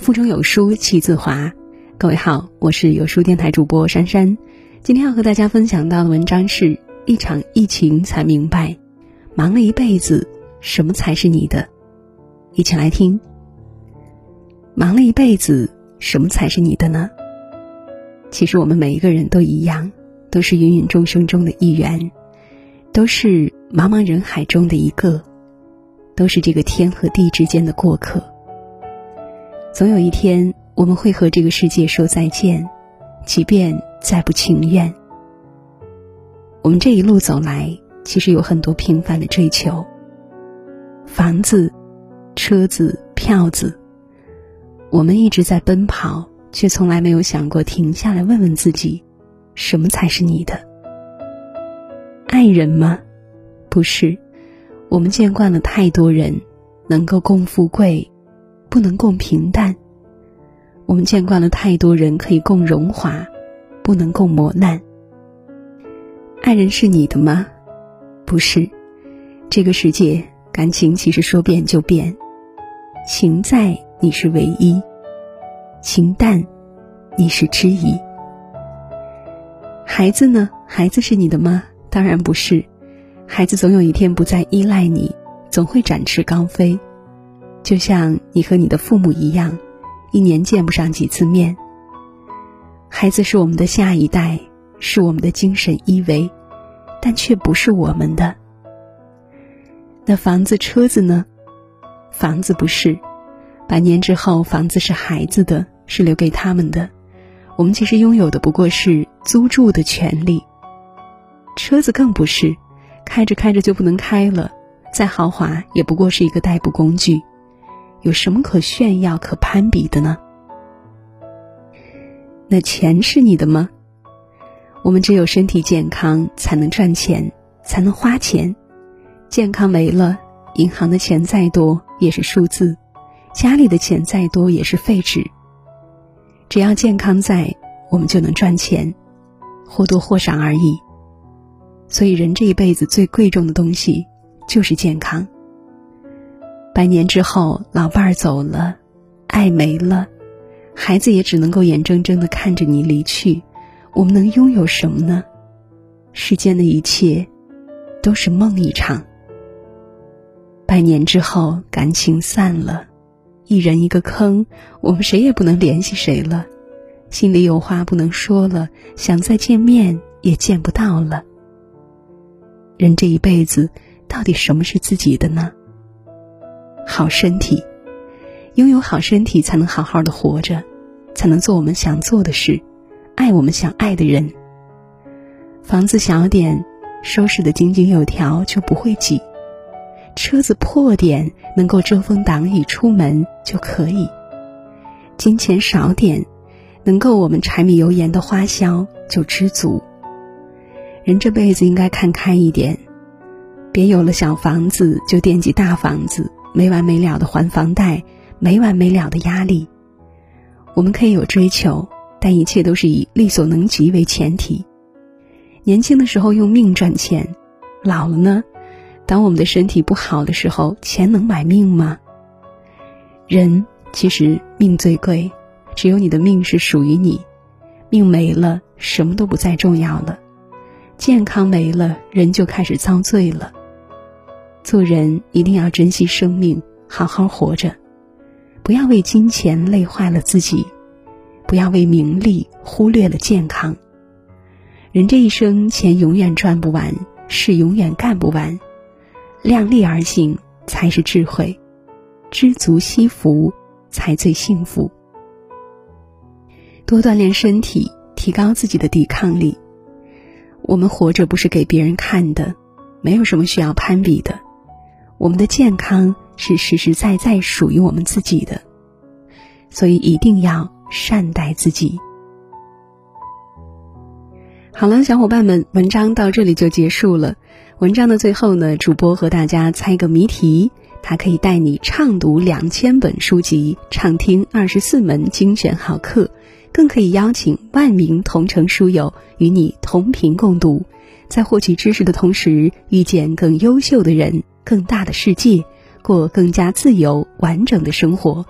腹中有书气自华。各位好，我是有书电台主播珊珊。今天要和大家分享到的文章是一场疫情才明白，忙了一辈子，什么才是你的？一起来听。忙了一辈子，什么才是你的呢？其实我们每一个人都一样，都是芸芸众生中的一员，都是茫茫人海中的一个，都是这个天和地之间的过客。总有一天，我们会和这个世界说再见，即便再不情愿。我们这一路走来，其实有很多平凡的追求：房子、车子、票子。我们一直在奔跑，却从来没有想过停下来问问自己：什么才是你的？爱人吗？不是。我们见惯了太多人，能够共富贵。不能共平淡。我们见惯了太多人可以共荣华，不能共磨难。爱人是你的吗？不是。这个世界感情其实说变就变，情在你是唯一，情淡你是知己。孩子呢？孩子是你的吗？当然不是。孩子总有一天不再依赖你，总会展翅高飞。就像你和你的父母一样，一年见不上几次面。孩子是我们的下一代，是我们的精神依偎，但却不是我们的。那房子、车子呢？房子不是，百年之后，房子是孩子的，是留给他们的。我们其实拥有的不过是租住的权利。车子更不是，开着开着就不能开了，再豪华也不过是一个代步工具。有什么可炫耀、可攀比的呢？那钱是你的吗？我们只有身体健康，才能赚钱，才能花钱。健康没了，银行的钱再多也是数字，家里的钱再多也是废纸。只要健康在，我们就能赚钱，或多或少而已。所以，人这一辈子最贵重的东西就是健康。百年之后，老伴儿走了，爱没了，孩子也只能够眼睁睁的看着你离去。我们能拥有什么呢？世间的一切，都是梦一场。百年之后，感情散了，一人一个坑，我们谁也不能联系谁了，心里有话不能说了，想再见面也见不到了。人这一辈子，到底什么是自己的呢？好身体，拥有好身体才能好好的活着，才能做我们想做的事，爱我们想爱的人。房子小点，收拾的井井有条就不会挤；车子破点，能够遮风挡雨出门就可以；金钱少点，能够我们柴米油盐的花销就知足。人这辈子应该看开一点，别有了小房子就惦记大房子。没完没了的还房贷，没完没了的压力。我们可以有追求，但一切都是以力所能及为前提。年轻的时候用命赚钱，老了呢？当我们的身体不好的时候，钱能买命吗？人其实命最贵，只有你的命是属于你。命没了，什么都不再重要了。健康没了，人就开始遭罪了。做人一定要珍惜生命，好好活着，不要为金钱累坏了自己，不要为名利忽略了健康。人这一生，钱永远赚不完，事永远干不完，量力而行才是智慧，知足惜福才最幸福。多锻炼身体，提高自己的抵抗力。我们活着不是给别人看的，没有什么需要攀比的。我们的健康是实实在在属于我们自己的，所以一定要善待自己。好了，小伙伴们，文章到这里就结束了。文章的最后呢，主播和大家猜个谜题，它可以带你畅读两千本书籍，畅听二十四门精选好课，更可以邀请万名同城书友与你同频共读，在获取知识的同时，遇见更优秀的人。更大的世界，过更加自由完整的生活。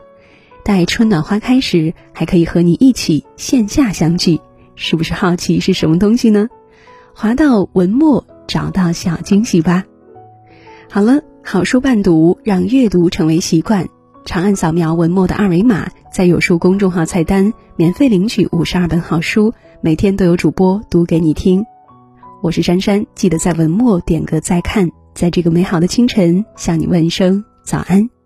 待春暖花开时，还可以和你一起线下相聚。是不是好奇是什么东西呢？滑到文末找到小惊喜吧。好了，好书伴读，让阅读成为习惯。长按扫描文末的二维码，在有书公众号菜单免费领取五十二本好书，每天都有主播读给你听。我是珊珊，记得在文末点个再看。在这个美好的清晨，向你问一声早安。